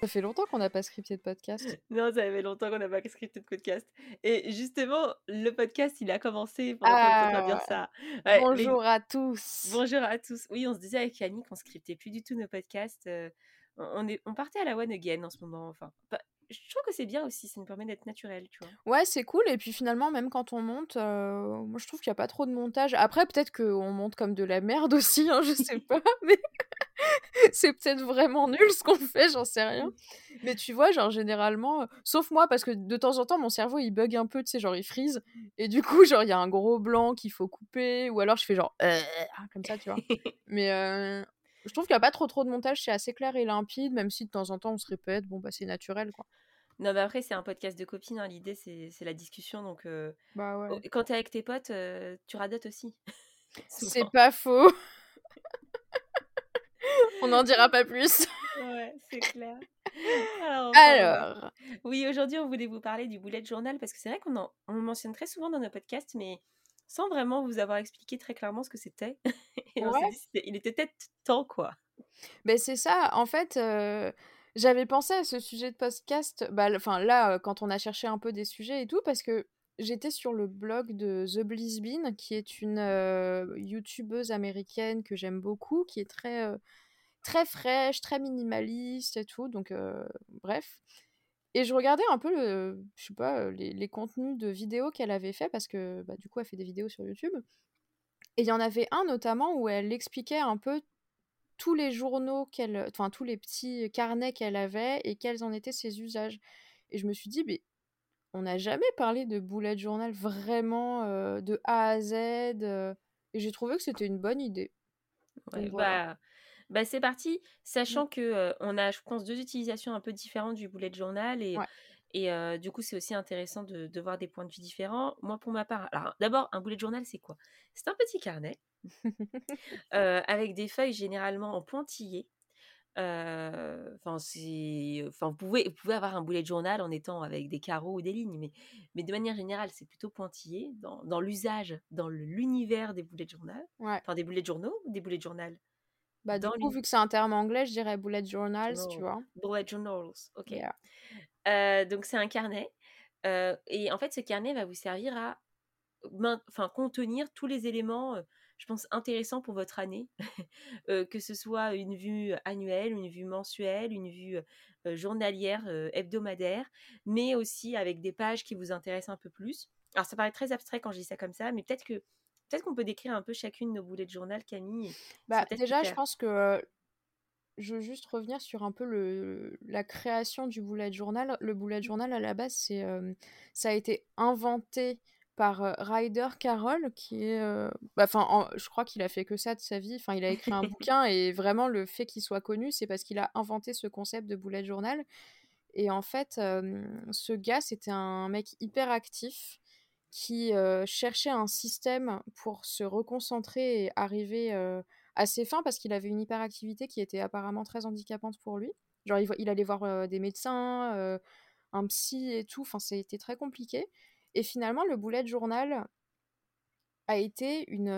Ça fait longtemps qu'on n'a pas scripté de podcast. Non, ça fait longtemps qu'on n'a pas scripté de podcast. Et justement, le podcast, il a commencé pendant Ah, dire ça. Ouais, mais- Bonjour à tous. Bonjour à tous. Oui, on se disait avec Annie qu'on scriptait plus du tout nos podcasts. euh, on, est, on partait à la one again en ce moment. Enfin, pas- je trouve que c'est bien aussi, ça nous permet d'être naturel, tu vois. Ouais, c'est cool. Et puis finalement, même quand on monte, euh, moi je trouve qu'il n'y a pas trop de montage. Après, peut-être qu'on monte comme de la merde aussi, hein, je sais pas. Mais c'est peut-être vraiment nul ce qu'on fait, j'en sais rien. Mais tu vois, genre généralement, euh, sauf moi, parce que de temps en temps, mon cerveau il bug un peu, tu sais, genre il freeze. Et du coup, genre il y a un gros blanc qu'il faut couper. Ou alors je fais genre euh, comme ça, tu vois. Mais je trouve qu'il n'y a pas trop trop de montage, c'est assez clair et limpide, même si de temps en temps on se répète, bon bah c'est naturel quoi. Non, mais après, c'est un podcast de copines. hein, L'idée, c'est la discussion. Donc, euh, Bah ouais. quand t'es avec tes potes, euh, tu radotes aussi. C'est pas faux. On n'en dira pas plus. Ouais, c'est clair. Alors, parle- Alors, Oui, aujourd'hui, on voulait vous parler du bullet journal parce que c'est vrai qu'on en- on le mentionne très souvent dans nos podcasts, mais sans vraiment vous avoir expliqué très clairement ce que c'était. Et on dit, il était peut-être temps, quoi. ben c'est ça. En fait, euh, j'avais pensé à ce sujet de podcast. Bah, enfin là, quand on a cherché un peu des sujets et tout, parce que j'étais sur le blog de The Bliss Bean, qui est une euh, youtubeuse américaine que j'aime beaucoup, qui est très euh, très fraîche, très minimaliste et tout. Donc bref. Et je regardais un peu le, je sais pas, les, les contenus de vidéos qu'elle avait fait parce que bah, du coup elle fait des vidéos sur YouTube. Et il y en avait un notamment où elle expliquait un peu tous les journaux qu'elle, enfin tous les petits carnets qu'elle avait et quels en étaient ses usages. Et je me suis dit, mais on n'a jamais parlé de bullet journal vraiment euh, de A à Z. euh, et j'ai trouvé que c'était une bonne idée. Ouais, Donc voilà. bah, bah, c'est parti, sachant que euh, on a, je pense, deux utilisations un peu différentes du bullet journal et, Ouais. et euh, du coup, c'est aussi intéressant de, de voir des points de vue différents. Moi, pour ma part, alors d'abord, un bullet journal, c'est quoi? C'est un petit carnet euh, avec des feuilles généralement en pointillés. Enfin, vous pouvez, vous pouvez avoir un bullet journal en étant avec des carreaux ou des lignes, mais, mais de manière générale, c'est plutôt pointillé dans, l'usage, dans l'univers des bullet journal, Ouais. enfin des bullet journaux, ou des bullet journal? Bah, du Dans coup, vu que c'est un terme anglais, je dirais bullet journals, tu vois? Bullet journals, ok. Yeah. Euh, donc c'est un carnet. euh, et en fait, ce carnet va vous servir à enfin, contenir tous les éléments, euh, je pense, intéressants pour votre année. Que ce soit une vue annuelle, une vue mensuelle, une vue journalière, hebdomadaire, mais aussi avec des pages qui vous intéressent un peu plus. Alors ça paraît très abstrait quand je dis ça comme ça, mais peut-être que peut-être qu'on peut décrire un peu chacune de nos boulets de journal, Camille. Bah, déjà, je pense que je veux juste revenir sur un peu le, la création du bullet journal. Le bullet journal, à la base, c'est, euh, ça a été inventé par euh, Ryder Carroll, qui est... euh, bah, en- je crois qu'il a fait que ça de sa vie. Enfin, il a écrit un bouquin et vraiment, le fait qu'il soit connu, c'est parce qu'il a inventé ce concept de bullet journal. Et en fait, ce gars, c'était un mec hyper actif qui cherchait un système pour se reconcentrer et arriver à ses fins parce qu'il avait une hyperactivité qui était apparemment très handicapante pour lui. Genre, il, allait voir des médecins, un psy et tout. Enfin, c'était très compliqué. Et finalement, le bullet journal a été une.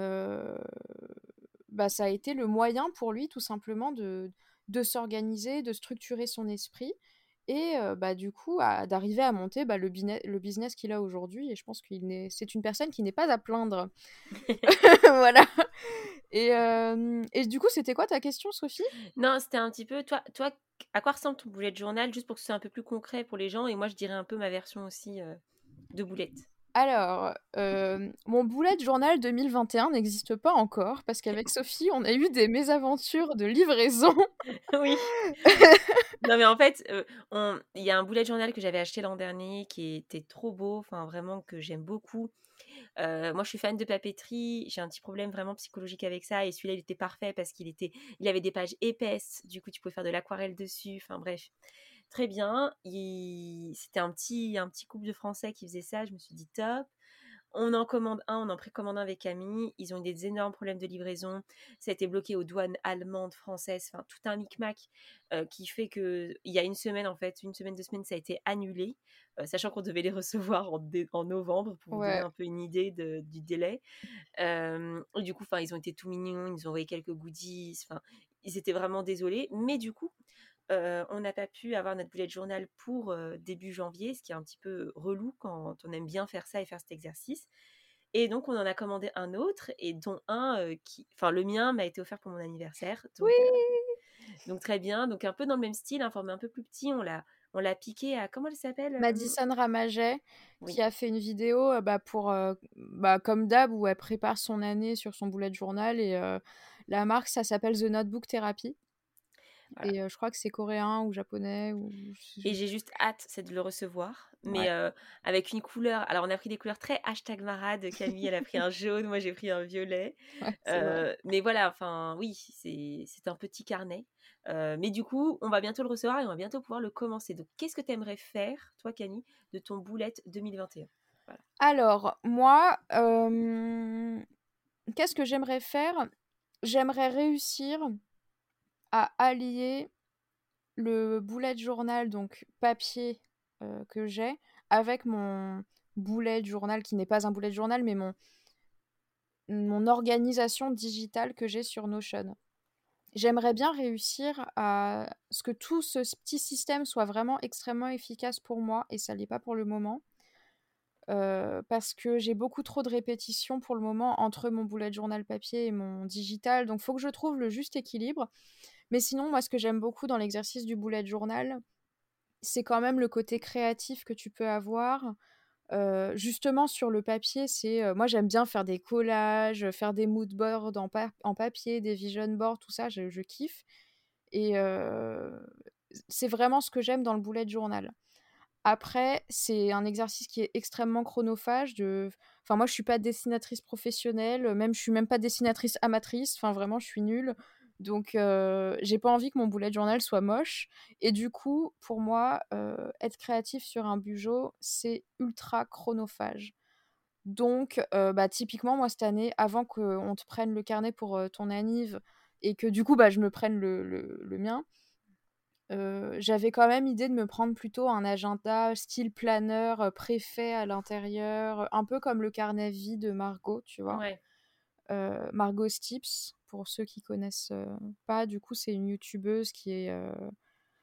bah, ça a été le moyen pour lui, tout simplement, de, de s'organiser, de structurer son esprit et euh, bah, du coup à- d'arriver à monter bah, le, le business qu'il a aujourd'hui. Et je pense qu'il n'est, c'est une personne qui n'est pas à plaindre. voilà. Et, euh, et du coup, c'était quoi ta question, Sophie? Non, c'était un petit peu, toi, toi, à quoi ressemble ton bullet journal, juste pour que ce soit un peu plus concret pour les gens, et moi je dirais un peu ma version aussi euh, de boulette. Alors, euh, mon bullet journal 2021 n'existe pas encore parce qu'avec Sophie, on a eu des mésaventures de livraison. oui. non mais en fait, euh, il y a un bullet journal que j'avais acheté l'an dernier qui était trop beau, enfin vraiment que j'aime beaucoup. Euh, moi, je suis fan de papeterie. J'ai un petit problème vraiment psychologique avec ça. Et celui-là, il était parfait parce qu'il était, il avait des pages épaisses. Du coup, tu pouvais faire de l'aquarelle dessus. Enfin bref, très bien. C'était un petit, un petit couple de Français qui faisait ça. Je me suis dit top. On en commande un, on en précommande un avec Camille. Ils ont eu des énormes problèmes de livraison. Ça a été bloqué aux douanes allemandes, françaises, enfin tout un micmac euh, qui fait que il y a une semaine en fait, une semaine, deux semaines, ça a été annulé, euh, sachant qu'on devait les recevoir en, en novembre pour vous donner un peu une idée du délai. Euh, du coup, enfin, ils ont été tout mignons, ils nous ont envoyé quelques goodies. Enfin, ils étaient vraiment désolés, mais du coup, on n'a pas pu avoir notre bullet journal pour début janvier, ce qui est un petit peu relou quand on aime bien faire ça et faire cet exercice. Et donc, on en a commandé un autre, et dont un qui. Enfin, le mien m'a été offert pour mon anniversaire. Donc, oui donc très bien. Donc, un peu dans le même style, un format un peu plus petit. On l'a. On l'a piqué à comment elle s'appelle Madison Ramaget qui a fait une vidéo bah, pour bah, comme d'hab où elle prépare son année sur son bullet journal et la marque ça s'appelle The Notebook Therapy. Et je crois que c'est coréen ou japonais. Ou... Et j'ai juste hâte, c'est de le recevoir. Mais avec une couleur. Alors, on a pris des couleurs très hashtag marade. Camille, elle a pris un jaune, moi j'ai pris un violet. mais voilà, enfin, oui, c'est un petit carnet. mais du coup, on va bientôt le recevoir et on va bientôt pouvoir le commencer. Donc, qu'est-ce que tu aimerais faire, toi, Camille, de ton boulette 2021 Alors, moi, qu'est-ce que j'aimerais faire? J'aimerais réussir à allier le bullet journal, donc papier euh, que j'ai, avec mon bullet journal, qui n'est pas un bullet journal, mais mon, mon organisation digitale que j'ai sur Notion. J'aimerais bien réussir à ce que tout ce petit système soit vraiment extrêmement efficace pour moi, et ça l'est pas pour le moment. Parce que j'ai beaucoup trop de répétitions pour le moment entre mon bullet journal papier et mon digital. Donc, il faut que je trouve le juste équilibre. Mais sinon, moi, ce que j'aime beaucoup dans l'exercice du bullet journal, c'est quand même le côté créatif que tu peux avoir. Justement, sur le papier, c'est. Moi, j'aime bien faire des collages, faire des mood boards en, en papier, des vision boards, tout ça, je, kiffe. Et c'est vraiment ce que j'aime dans le bullet journal. Après, c'est un exercice qui est extrêmement chronophage. De... Enfin, moi, je suis pas dessinatrice professionnelle, même je suis même pas dessinatrice amatrice. Enfin, vraiment, je suis nulle. Donc, j'ai pas envie que mon bullet journal soit moche. Et du coup, pour moi, être créatif sur un bujo, c'est ultra chronophage. Donc, bah, typiquement, moi, cette année, avant qu'on te prenne le carnet pour ton anniv et que du coup, bah, je me prenne le, le, mien, j'avais quand même idée de me prendre plutôt un agenda style planeur préfet à l'intérieur, un peu comme le carnet vie de Margot, tu vois. Margot Stips pour ceux qui connaissent pas, du coup, c'est une youtubeuse qui est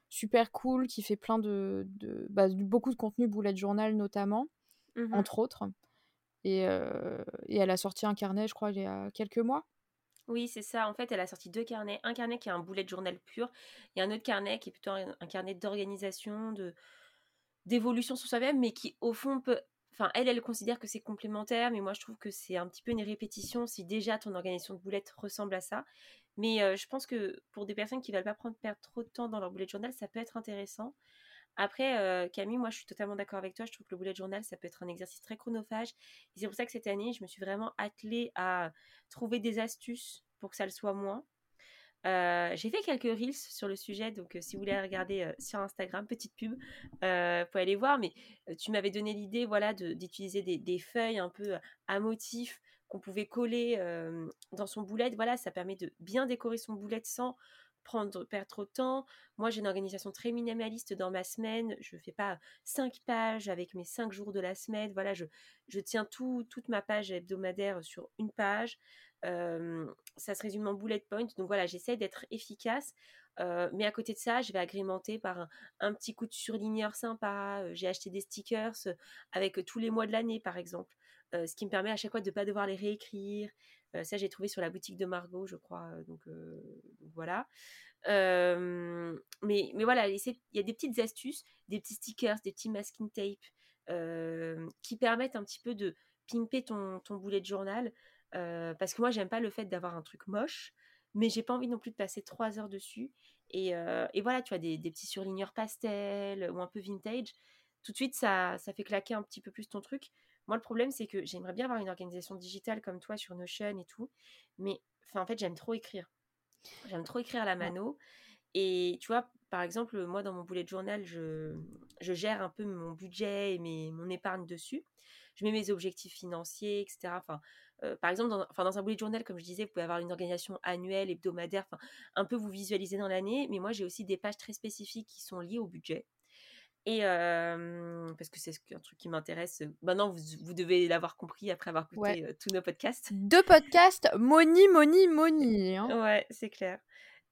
super cool, qui fait plein de, bah, beaucoup de contenu bullet journal notamment, mmh entre autres. Et, et, elle a sorti un carnet, je crois, il y a quelques mois. Oui, c'est ça. En fait, elle a sorti deux carnets. Un carnet qui est un bullet journal pur et un autre carnet qui est plutôt un, carnet d'organisation, de d'évolution sur soi-même, mais qui, au fond, peut Enfin, elle, elle considère que c'est complémentaire, mais moi, je trouve que c'est un petit peu une répétition si déjà ton organisation de boulettes ressemble à ça. Mais euh, je pense que pour des personnes qui ne veulent pas prendre, perdre trop de temps dans leur bullet journal, ça peut être intéressant. Après, euh, Camille, moi, je suis totalement d'accord avec toi. Je trouve que le bullet journal, ça peut être un exercice très chronophage. C'est pour ça que cette année, je me suis vraiment attelée à trouver des astuces pour que ça le soit moins. Euh, j'ai fait quelques reels sur le sujet, donc euh, si vous voulez regarder sur Instagram, petite pub, vous pouvez aller voir. Mais tu m'avais donné l'idée, voilà, d'utiliser des, des, feuilles un peu à motif qu'on pouvait coller dans son boulette. Voilà, ça permet de bien décorer son boulette sans prendre perdre trop de temps. Moi, j'ai une organisation très minimaliste dans ma semaine. Je ne fais pas cinq pages avec mes cinq jours de la semaine. Voilà, je, tiens tout, toute ma page hebdomadaire sur une page ça se résume en bullet point. Donc voilà, j'essaie d'être efficace. mais à côté de ça, je vais agrémenter par un, petit coup de surligneur sympa. j'ai acheté des stickers avec tous les mois de l'année, par exemple. ce qui me permet à chaque fois de ne pas devoir les réécrire. Ça, j'ai trouvé sur la boutique de Margot, je crois. Donc, voilà. mais, mais voilà, il y a des petites astuces, des petits stickers, des petits masking tape qui permettent un petit peu de pimper ton, ton boulet de journal parce que moi, j'aime pas le fait d'avoir un truc moche, mais j'ai pas envie non plus de passer trois heures dessus. Et, voilà, tu as des, petits surligneurs pastel ou un peu vintage. Tout de suite, ça, ça fait claquer un petit peu plus ton truc. Moi, le problème, c'est que j'aimerais bien avoir une organisation digitale comme toi sur Notion et tout. Mais en fait, j'aime trop écrire. J'aime trop écrire à la mano. Et tu vois, par exemple, moi, dans mon bullet journal, je, je gère un peu mon budget et mes, mon épargne dessus. Je mets mes objectifs financiers, etc. Enfin, euh, par exemple, dans, enfin, dans un bullet journal, comme je disais, vous pouvez avoir une organisation annuelle, hebdomadaire, enfin, un peu vous visualiser dans l'année. Mais moi, j'ai aussi des pages très spécifiques qui sont liées au budget. Et parce que c'est un truc qui m'intéresse. Maintenant, vous, vous devez l'avoir compris après avoir écouté tous nos podcasts. Deux podcasts, Moni, Moni, Moni. Hein. Ouais, c'est clair.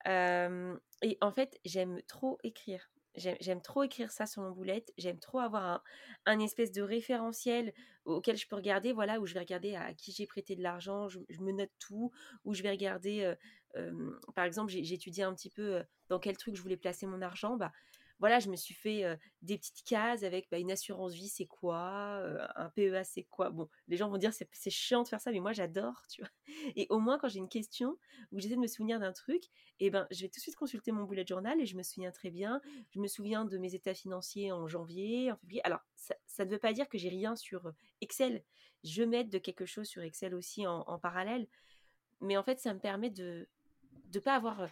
et en fait, j'aime trop écrire. J'aime trop écrire ça sur mon boulette. J'aime trop avoir un, un, espèce de référentiel auquel je peux regarder, voilà, où je vais regarder à qui j'ai prêté de l'argent, je, me note tout, où je vais regarder, par exemple, j'ai étudié un petit peu dans quel truc je voulais placer mon argent. Bah, voilà, je me suis fait des petites cases avec bah, une assurance vie, c'est quoi Un PEA, c'est quoi? Bon, les gens vont dire c'est, c'est chiant de faire ça, mais moi j'adore, tu vois? Et au moins, quand j'ai une question où j'essaie de me souvenir d'un truc, eh ben, je vais tout de suite consulter mon bullet journal et je me souviens très bien. Je me souviens de mes états financiers en janvier, en février. Alors, ça ne veut pas dire que j'ai rien sur Excel. Je m'aide de quelque chose sur Excel aussi en, en parallèle. Mais en fait, ça me permet de ne pas avoir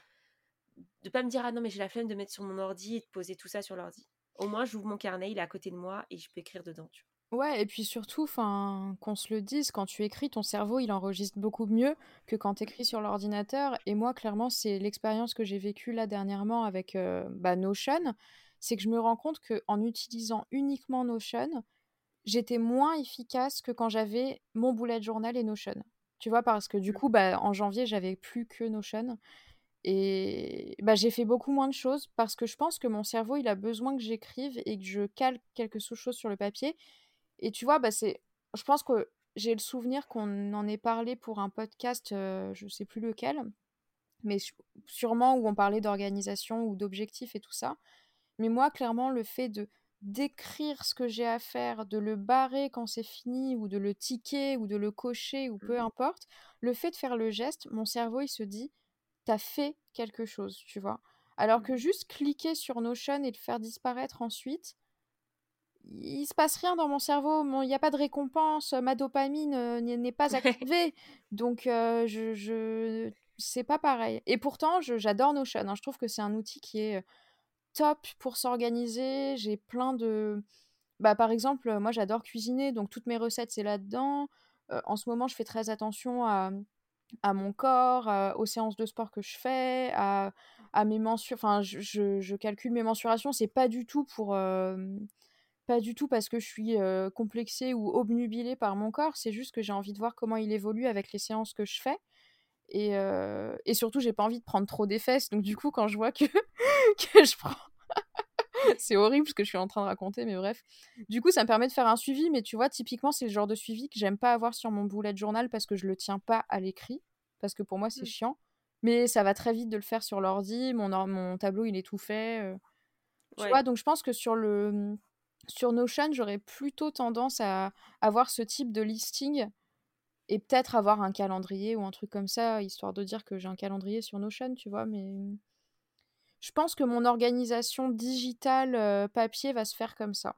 de pas me dire ah non mais j'ai la flemme de mettre sur mon ordi et de poser tout ça sur l'ordi. Au moins j'ouvre mon carnet, il est à côté de moi et je peux écrire dedans. Tu Ouais, et puis surtout, enfin, qu'on se le dise, quand tu écris, ton cerveau, il enregistre beaucoup mieux que quand tu écris sur l'ordinateur. Et moi, clairement, c'est l'expérience que j'ai vécue là dernièrement avec euh, bah, Notion. C'est que je me rends compte qu'en utilisant uniquement Notion, j'étais moins efficace que quand j'avais mon bullet journal et Notion. Tu vois, parce que du mmh. coup, bah, en janvier, j'avais plus que Notion. Et bah, j'ai fait beaucoup moins de choses parce que je pense que mon cerveau, il a besoin que j'écrive et que je cale quelque chose sur le papier. Et tu vois, bah, c'est, je pense que j'ai le souvenir qu'on en ait parlé pour un podcast, euh, je sais plus lequel, mais sûrement où on parlait d'organisation ou d'objectifs et tout ça. Mais moi, clairement, le fait de d'écrire ce que j'ai à faire, de le barrer quand c'est fini, ou de le ticker, ou de le cocher, ou peu mmh importe, le fait de faire le geste, mon cerveau, il se dit, t'as fait quelque chose, tu vois? Alors que mmh. juste cliquer sur Notion et le faire disparaître ensuite, il se passe rien dans mon cerveau, il n'y a pas de récompense, ma dopamine euh, n'est pas activée, donc euh, je, je... c'est pas pareil. Et pourtant, j'adore Notion, hein. je trouve que c'est un outil qui est top pour s'organiser, j'ai plein de... Bah, par exemple, moi j'adore cuisiner, donc toutes mes recettes c'est là-dedans. Euh, en ce moment, je fais très attention à, à mon corps, aux séances de sport que je fais, à, mes mensurations. Enfin, je, je, calcule mes mensurations, c'est pas du tout pour. pas du tout parce que je suis complexée ou obnubilée par mon corps, c'est juste que j'ai envie de voir comment il évolue avec les séances que je fais. Et, et surtout, j'ai pas envie de prendre trop des fesses. Donc, du coup, quand je vois que, que je prends c'est horrible ce que je suis en train de raconter, mais bref. Du coup, ça me permet de faire un suivi, mais tu vois, typiquement, c'est le genre de suivi que j'aime pas avoir sur mon bullet journal parce que je le tiens pas à l'écrit, parce que pour moi, c'est mmh. chiant. Mais ça va très vite de le faire sur l'ordi, mon, mon tableau, il est tout fait. Euh. Tu vois, donc je pense que sur le sur Notion, j'aurais plutôt tendance à avoir ce type de listing et peut-être avoir un calendrier ou un truc comme ça, histoire de dire que j'ai un calendrier sur Notion, tu vois, mais je pense que mon organisation digitale euh, papier va se faire comme ça.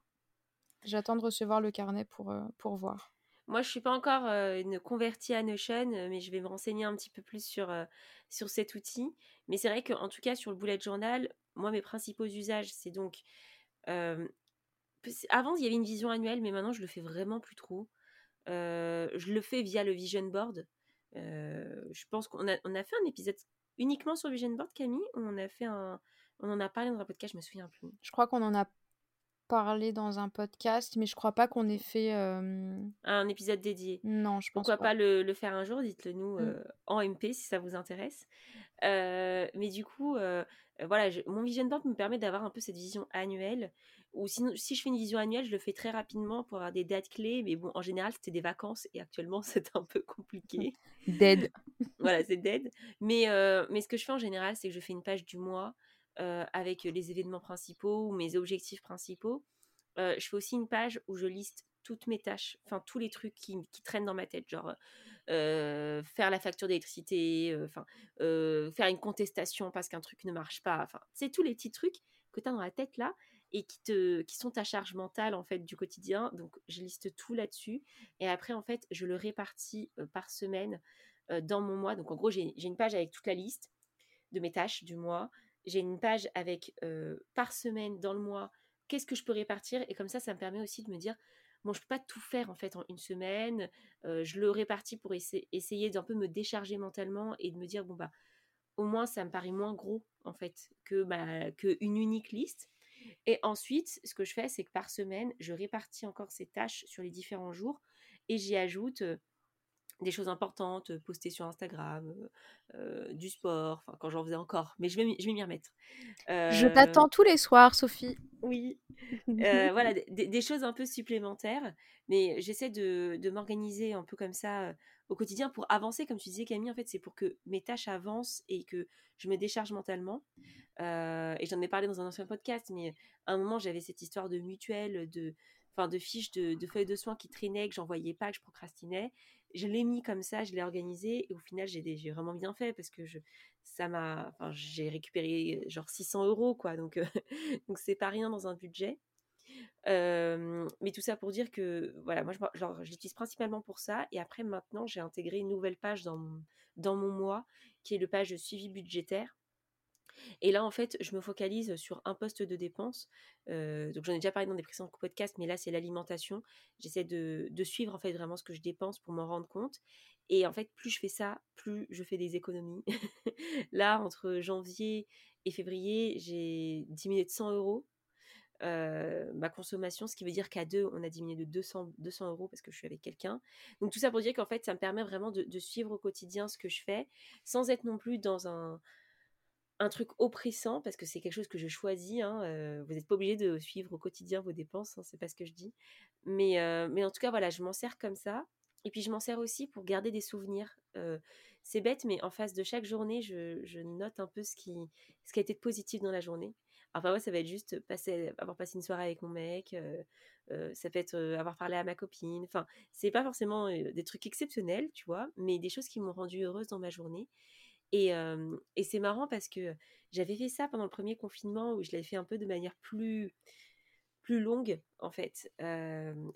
J'attends de recevoir le carnet pour, euh, pour voir. Moi, je suis pas encore euh, une convertie à Notion, mais je vais me renseigner un petit peu plus sur, sur cet outil. Mais c'est vrai qu'en tout cas, sur le bullet journal, moi, mes principaux usages, c'est donc... avant, il y avait une vision annuelle, mais maintenant, je le fais vraiment plus trop. je le fais via le vision board. je pense qu'on a, on a fait un épisode uniquement sur Vision Board, Camille On. On en a parlé dans un podcast, je me souviens plus. Je crois qu'on en a parlé dans un podcast, mais je crois pas qu'on ait fait euh, un épisode dédié. Non, je pense Pourquoi pas, le, faire un jour Dites-le nous mm. euh, en MP si ça vous intéresse. Euh, mais du coup, voilà, mon vision board me permet d'avoir un peu cette vision annuelle. Ou sinon, si je fais une vision annuelle, je le fais très rapidement pour avoir des dates clés. Mais bon, en général, c'était des vacances et actuellement, c'est un peu compliqué. Dead. voilà, c'est dead. Mais, mais ce que je fais en général, c'est que je fais une page du mois avec les événements principaux ou mes objectifs principaux. je fais aussi une page où je liste toutes mes tâches, enfin tous les trucs qui, traînent dans ma tête, genre faire la facture d'électricité, enfin faire une contestation parce qu'un truc ne marche pas, enfin c'est tous les petits trucs que tu as dans la tête là et qui te qui sont ta charge mentale en fait du quotidien. Donc je liste tout là-dessus et après en fait je le répartis par semaine dans mon mois. Donc en gros j'ai une page avec toute la liste de mes tâches du mois j'ai une page avec par semaine dans le mois, qu'est-ce que je peux répartir? Et comme ça, ça me permet aussi de me dire, bon, je peux pas tout faire en fait en une semaine. je le répartis pour essayer d'un peu me décharger mentalement et de me dire, bon, bah, au moins, ça me paraît moins gros en fait que bah, qu'une unique liste. Et ensuite, ce que je fais, c'est que par semaine, je répartis encore ces tâches sur les différents jours et j'y ajoute des choses importantes, poster sur Instagram, du sport, enfin quand j'en faisais encore, mais je vais, je vais m'y remettre. Je t'attends tous les soirs, Sophie. Oui, voilà, des, choses un peu supplémentaires, mais j'essaie de, de m'organiser un peu comme ça au quotidien pour avancer, comme tu disais Camille, en fait c'est pour que mes tâches avancent et que je me décharge mentalement. et j'en ai parlé dans un ancien podcast, mais à un moment j'avais cette histoire de mutuelle, de, enfin, de fiches de, de feuilles de soins qui traînaient, que j'envoyais pas, que je procrastinais je l'ai mis comme ça, je l'ai organisé et au final j'ai vraiment bien fait parce que ça m'a, j'ai récupéré genre 600 euros quoi, donc donc c'est pas rien dans un budget. mais tout ça pour dire que voilà, moi je, l'utilise principalement pour ça et après maintenant j'ai intégré une nouvelle page dans mon, dans mois qui est le page suivi budgétaire et là, en fait, je me focalise sur un poste de dépense. donc, j'en ai déjà parlé dans des précédents podcasts, mais là, c'est l'alimentation. J'essaie de, suivre, en fait, vraiment ce que je dépense pour m'en rendre compte. Et en fait, plus je fais ça, plus je fais des économies. là, entre janvier et février, j'ai diminué de 100 euros. ma consommation, ce qui veut dire qu'à deux, on a diminué de 200, 200 euros parce que je suis avec quelqu'un. Donc tout ça pour dire qu'en fait, ça me permet vraiment de, suivre au quotidien ce que je fais, sans être non plus dans un, un truc oppressant parce que c'est quelque chose que je choisis. Hein, vous n'êtes pas obligé de suivre au quotidien vos dépenses, hein, c'est pas ce que je dis. Mais, mais en tout cas, voilà, je m'en sers comme ça. Et puis je m'en sers aussi pour garder des souvenirs. c'est bête, mais en face de chaque journée, je, note un peu ce qui, ce qui a été positif dans la journée. Alors moi, ça va être juste passer, avoir passé une soirée avec mon mec. ça peut être avoir parlé à ma copine. Enfin, c'est pas forcément des trucs exceptionnels, tu vois, mais des choses qui m'ont rendue heureuse dans ma journée. Et, c'est marrant parce que j'avais fait ça pendant le premier confinement où je l'avais fait un peu de manière plus, plus longue, en fait,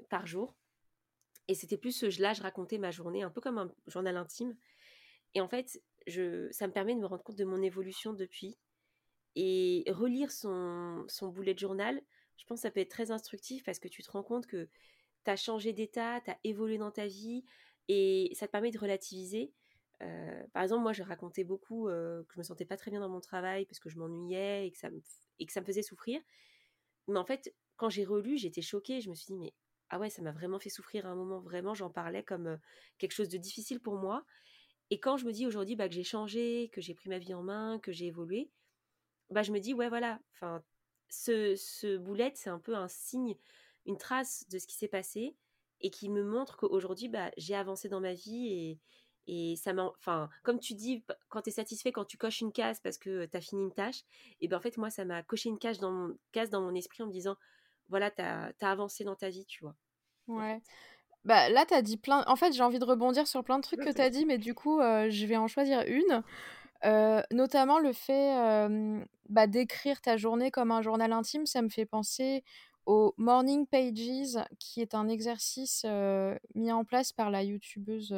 par jour. Et c'était plus, là, je racontais ma journée un peu comme un journal intime. Et en fait, je, ça me permet de me rendre compte de mon évolution depuis. Et relire son, son bullet journal, je pense que ça peut être très instructif parce que tu te rends compte que tu as changé d'état, tu as évolué dans ta vie et ça te permet de relativiser. Euh, par exemple, moi, je racontais beaucoup euh, que je me sentais pas très bien dans mon travail parce que je m'ennuyais et, que ça me, faisait souffrir. Mais en fait, quand j'ai relu, j'étais choquée. Je me suis dit, mais ah ouais, ça m'a vraiment fait souffrir à un moment. Vraiment, j'en parlais comme euh, quelque chose de difficile pour moi. Et quand je me dis aujourd'hui bah, que j'ai changé, que j'ai pris ma vie en main, que j'ai évolué, bah, je me dis, ouais, voilà, enfin, ce, ce boulette, c'est un peu un signe, une trace de ce qui s'est passé et qui me montre qu'aujourd'hui, bah, j'ai avancé dans ma vie et, et ça enfin, comme tu dis, quand tu es satisfait, quand tu coches une case parce que tu as fini une tâche, et ben en fait, moi, ça m'a coché une case dans, mon, case dans mon esprit en me disant, voilà, tu as, avancé dans ta vie, tu vois. Ouais. Bah, là, tu as dit plein. En fait, j'ai envie de rebondir sur plein de trucs que tu as dit, mais du coup, je vais en choisir une. notamment le fait bah, d'écrire ta journée comme un journal intime, ça me fait penser au Morning Pages, qui est un exercice mis en place par la youtubeuse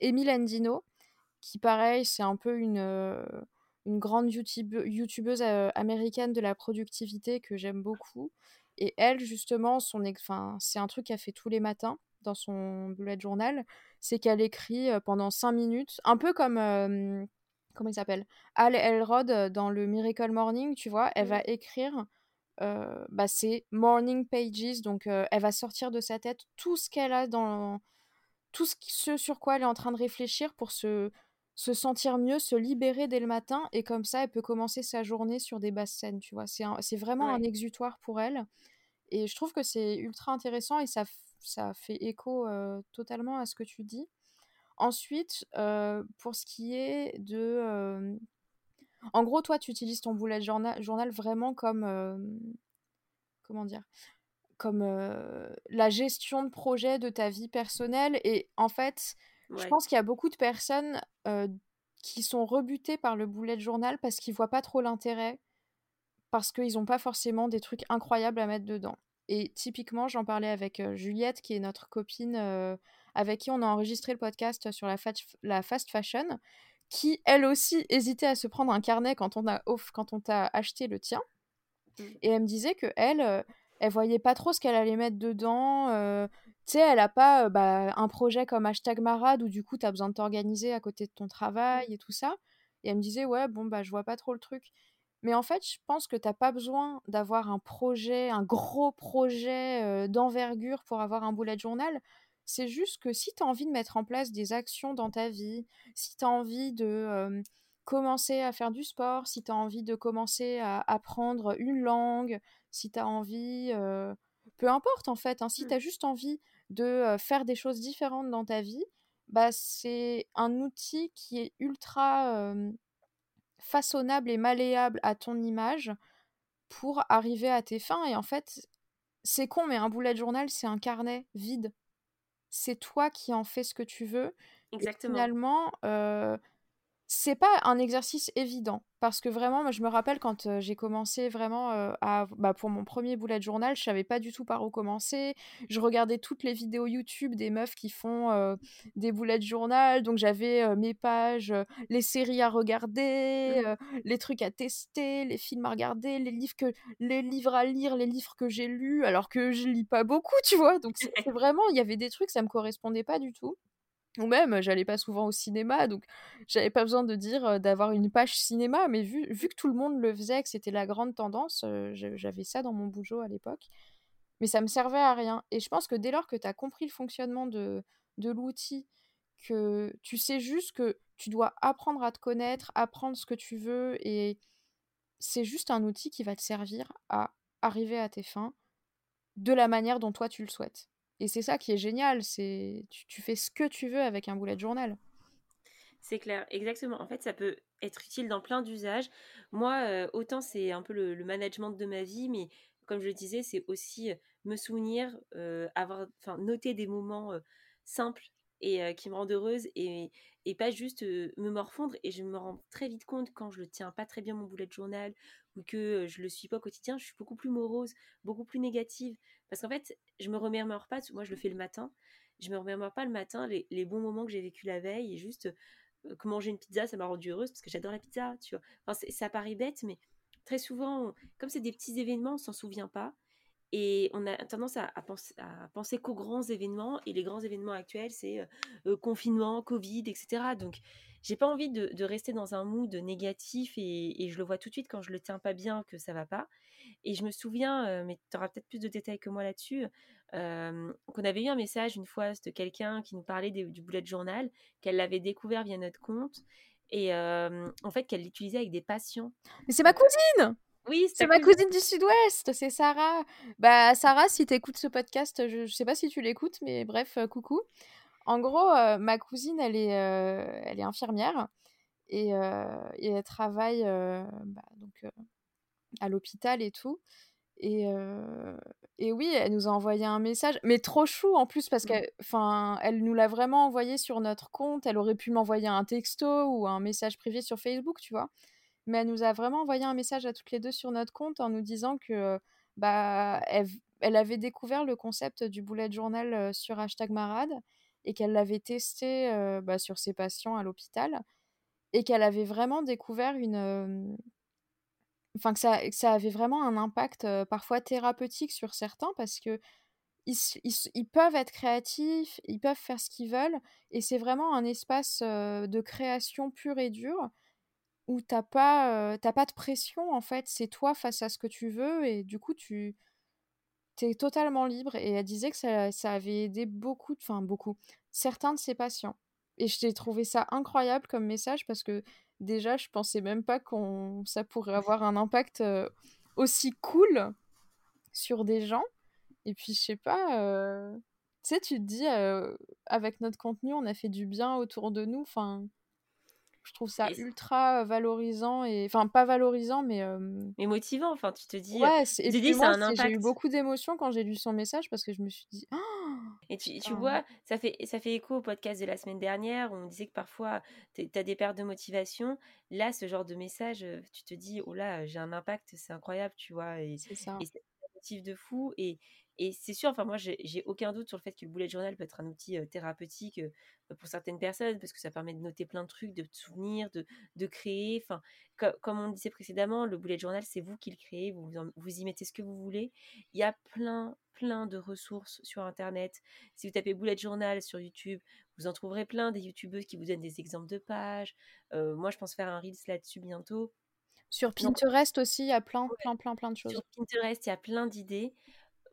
Emile Andino, qui pareil, c'est un peu une, euh, une grande youtubeuse euh, américaine de la productivité que j'aime beaucoup. Et elle, justement, son, c'est un truc qu'elle fait tous les matins dans son bullet journal, c'est qu'elle écrit euh, pendant 5 minutes, un peu comme, comment il s'appelle? Al Elrod dans le Miracle Morning, tu vois, elle va écrire, bah, c'est Morning Pages, donc elle va sortir de sa tête tout ce qu'elle a dans tout ce, sur quoi elle est en train de réfléchir pour se, se sentir mieux, se libérer dès le matin, et comme ça, elle peut commencer sa journée sur des basses scènes, tu vois? C'est vraiment un exutoire pour elle. Et je trouve que c'est ultra intéressant et ça, ça fait écho euh, totalement à ce que tu dis. Ensuite, euh, pour ce qui est de... Euh, en gros, toi, tu utilises ton bullet journal, journal vraiment comme... comment dire? Comme la gestion de projet de ta vie personnelle. Et en fait, je pense qu'il y a beaucoup de personnes qui sont rebutées par le bullet journal parce qu'ils voient pas trop l'intérêt, parce qu'ils n'ont pas forcément des trucs incroyables à mettre dedans. Et typiquement, j'en parlais avec Juliette, qui est notre copine avec qui on a enregistré le podcast sur la, la fast fashion, qui elle aussi hésitait à se prendre un carnet quand on a quand on t'a acheté le tien. Mmh. Et elle me disait que elle, elle voyait pas trop ce qu'elle allait mettre dedans. tu sais, elle a pas bah, un projet comme hashtag marade où du coup tu as besoin de t'organiser à côté de ton travail et tout ça. Et elle me disait, ouais, bon, bah, je vois pas trop le truc. Mais en fait, je pense que t'as pas besoin d'avoir un projet, un gros projet d'envergure pour avoir un bullet journal. C'est juste que si tu as envie de mettre en place des actions dans ta vie, si tu as envie de commencer à faire du sport, si tu as envie de commencer à apprendre une langue, si tu as envie, peu importe en fait, hein, si mmh. tu as juste envie de faire des choses différentes dans ta vie, bah, c'est un outil qui est ultra façonnable et malléable à ton image pour arriver à tes fins. Et en fait, c'est con, mais un bullet journal, c'est un carnet vide. C'est toi qui en fais ce que tu veux. Exactement. finalement, c'est pas un exercice évident parce que vraiment moi je me rappelle quand j'ai commencé vraiment à bah, pour mon premier bullet journal je savais pas du tout par où commencer. Je regardais toutes les vidéos YouTube des meufs qui font des bullet journal. Donc j'avais mes pages les séries à regarder mmh. les trucs à tester les films à regarder les livres que les livres à lire les livres que j'ai lus alors que je lis pas beaucoup tu vois? Donc c'est vraiment il y avait des trucs ça me correspondait pas du tout ou même, j'allais pas souvent au cinéma, donc j'avais pas besoin de dire d'avoir une page cinéma, mais vu, que tout le monde le faisait, que c'était la grande tendance, j'avais ça dans mon bougeot à l'époque. Mais ça me servait à rien. Et je pense que dès lors que tu as compris le fonctionnement de, de l'outil, que tu sais juste que tu dois apprendre à te connaître, apprendre ce que tu veux, et c'est juste un outil qui va te servir à arriver à tes fins de la manière dont toi tu le souhaites. Et c'est ça qui est génial, c'est tu, fais ce que tu veux avec un bullet journal. C'est clair, exactement. En fait, ça peut être utile dans plein d'usages. Moi, euh, autant c'est un peu le, management de ma vie, mais comme je le disais, c'est aussi euh, me souvenir, euh, avoir, enfin, noter des moments simples et qui me rendent heureuse et, et pas juste me morfondre. Et je me rends très vite compte quand je le tiens pas très bien mon bullet journal ou que je le suis pas au quotidien, je suis beaucoup plus morose, beaucoup plus négative. Parce qu'en fait, je me remémore pas, moi je le fais le matin, je me remémore pas le matin les, bons moments que j'ai vécu la veille et juste que manger une pizza, ça m'a rendue heureuse parce que j'adore la pizza, tu vois. Enfin, ça paraît bête, mais très souvent, comme c'est des petits événements, on s'en souvient pas. Et on a tendance à, penser, qu'aux grands événements. Et les grands événements actuels, c'est confinement, Covid, etc. Donc, j'ai pas envie de, rester dans un mood négatif. Et, je le vois tout de suite quand je le tiens pas bien que ça va pas. Et je me souviens, mais tu auras peut-être plus de détails que moi là-dessus, qu'on avait eu un message une fois de quelqu'un qui nous parlait du bullet journal, qu'elle l'avait découvert via notre compte. Et en fait, qu'elle l'utilisait avec des patients. Mais c'est ma cousine oui, c'est ma cousine du Sud-Ouest, c'est Sarah. Bah Sarah, si tu écoutes ce podcast, je, sais pas si tu l'écoutes, mais bref, euh, coucou. En gros, euh, ma cousine, elle est, euh, elle est infirmière et, elle travaille bah, donc à l'hôpital et tout. Et, et oui, elle nous a envoyé un message, mais trop chou en plus parce mmh. qu'elle, elle nous l'a vraiment envoyé sur notre compte. Elle aurait pu m'envoyer un texto ou un message privé sur Facebook, tu vois mais elle nous a vraiment envoyé un message à toutes les deux sur notre compte en nous disant que bah elle, avait découvert le concept du bullet journal sur hashtag marade et qu'elle l'avait testé bah, sur ses patients à l'hôpital et qu'elle avait vraiment découvert une enfin que ça, ça avait vraiment un impact parfois thérapeutique sur certains parce que ils, peuvent être créatifs, ils peuvent faire ce qu'ils veulent, et c'est vraiment un espace de création pure et dure où t'as pas, pas de pression en fait, c'est toi face à ce que tu veux et du coup tu es totalement libre et elle disait que ça, ça avait aidé beaucoup, enfin beaucoup, certains de ses patients. Et je t'ai trouvé ça incroyable comme message parce que déjà je pensais même pas qu'on ça pourrait avoir un impact aussi cool sur des gens. Et puis je sais pas, tu sais, tu te dis avec notre contenu on a fait du bien autour de nous, enfin je trouve ça ultra valorisant et enfin pas valorisant mais mais motivant enfin tu te dis ouais et puis moi, j'ai eu beaucoup d'émotions quand j'ai lu son message parce que je me suis dit «Oh!» et tu, tu vois ça fait ça fait écho au podcast de la semaine dernière où on disait que parfois tu as des pertes de motivation. Là ce genre de message tu te dis oh là j'ai un impact c'est incroyable tu vois? Et, c'est ça. motive de fou et et c'est sûr, enfin moi j'ai aucun doute sur le fait que le bullet journal peut être un outil thérapeutique pour certaines personnes parce que ça permet de noter plein de trucs, de souvenirs, de, de créer. Enfin, comme on disait précédemment, le bullet journal c'est vous qui le créez, vous, vous y mettez ce que vous voulez. Il y a plein plein de ressources sur internet. Si vous tapez bullet journal sur YouTube, vous en trouverez plein des youtubeuses qui vous donnent des exemples de pages. moi je pense faire un reels là-dessus bientôt. Sur Pinterest aussi, il y a plein, plein, plein, plein de choses. Sur Pinterest, il y a plein d'idées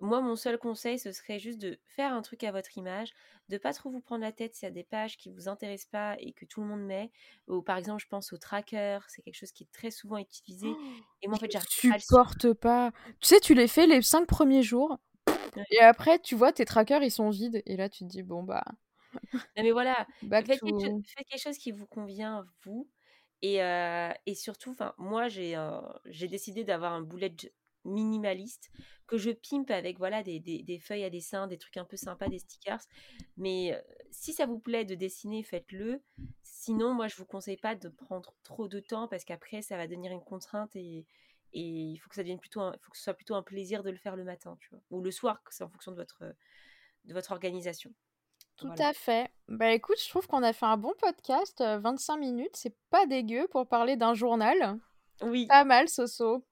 moi, mon seul conseil, ce serait juste de faire un truc à votre image, de pas trop vous prendre la tête s'il y a des pages qui vous intéressent pas et que tout le monde met. Ou par exemple, je pense au tracker, c'est quelque chose qui est très souvent utilisé. et moi, en fait, j'arrive supporte pas. Tu sais, tu les fais les cinq premiers jours. Et après, tu vois, tes trackers, ils sont vides. Et là, tu te dis, bon, bah. mais voilà, faites, quelque, chose qui vous convient, vous. Et, et surtout, moi, j'ai j'ai décidé d'avoir un bullet minimaliste que je pimpe avec voilà des, des, feuilles à dessin, des trucs un peu sympas, des stickers. Mais si ça vous plaît de dessiner, faites-le. Sinon, moi, je vous conseille pas de prendre trop de temps parce qu'après, ça va devenir une contrainte et, et il faut que ça devienne plutôt, un, faut que ce soit plutôt un plaisir de le faire le matin, tu vois, ou le soir, c'est en fonction de votre, de votre organisation. Tout à fait. Bah écoute, je trouve qu'on a fait un bon podcast, 25 minutes, c'est pas dégueu pour parler d'un journal. Oui. Pas mal, Soso.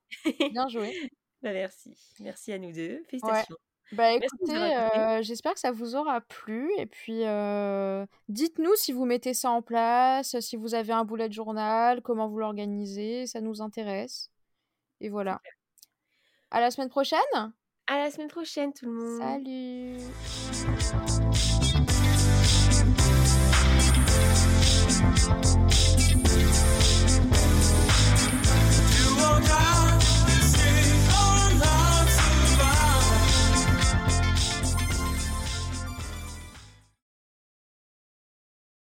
Bien joué. Bah, merci. Merci à nous deux. Félicitations. Bah écoutez, euh, j'espère que ça vous aura plu. Et puis, euh, dites-nous si vous mettez ça en place, si vous avez un bullet journal, comment vous l'organisez. Ça nous intéresse. Et voilà. À la semaine prochaine. À la semaine prochaine, tout le monde. Salut.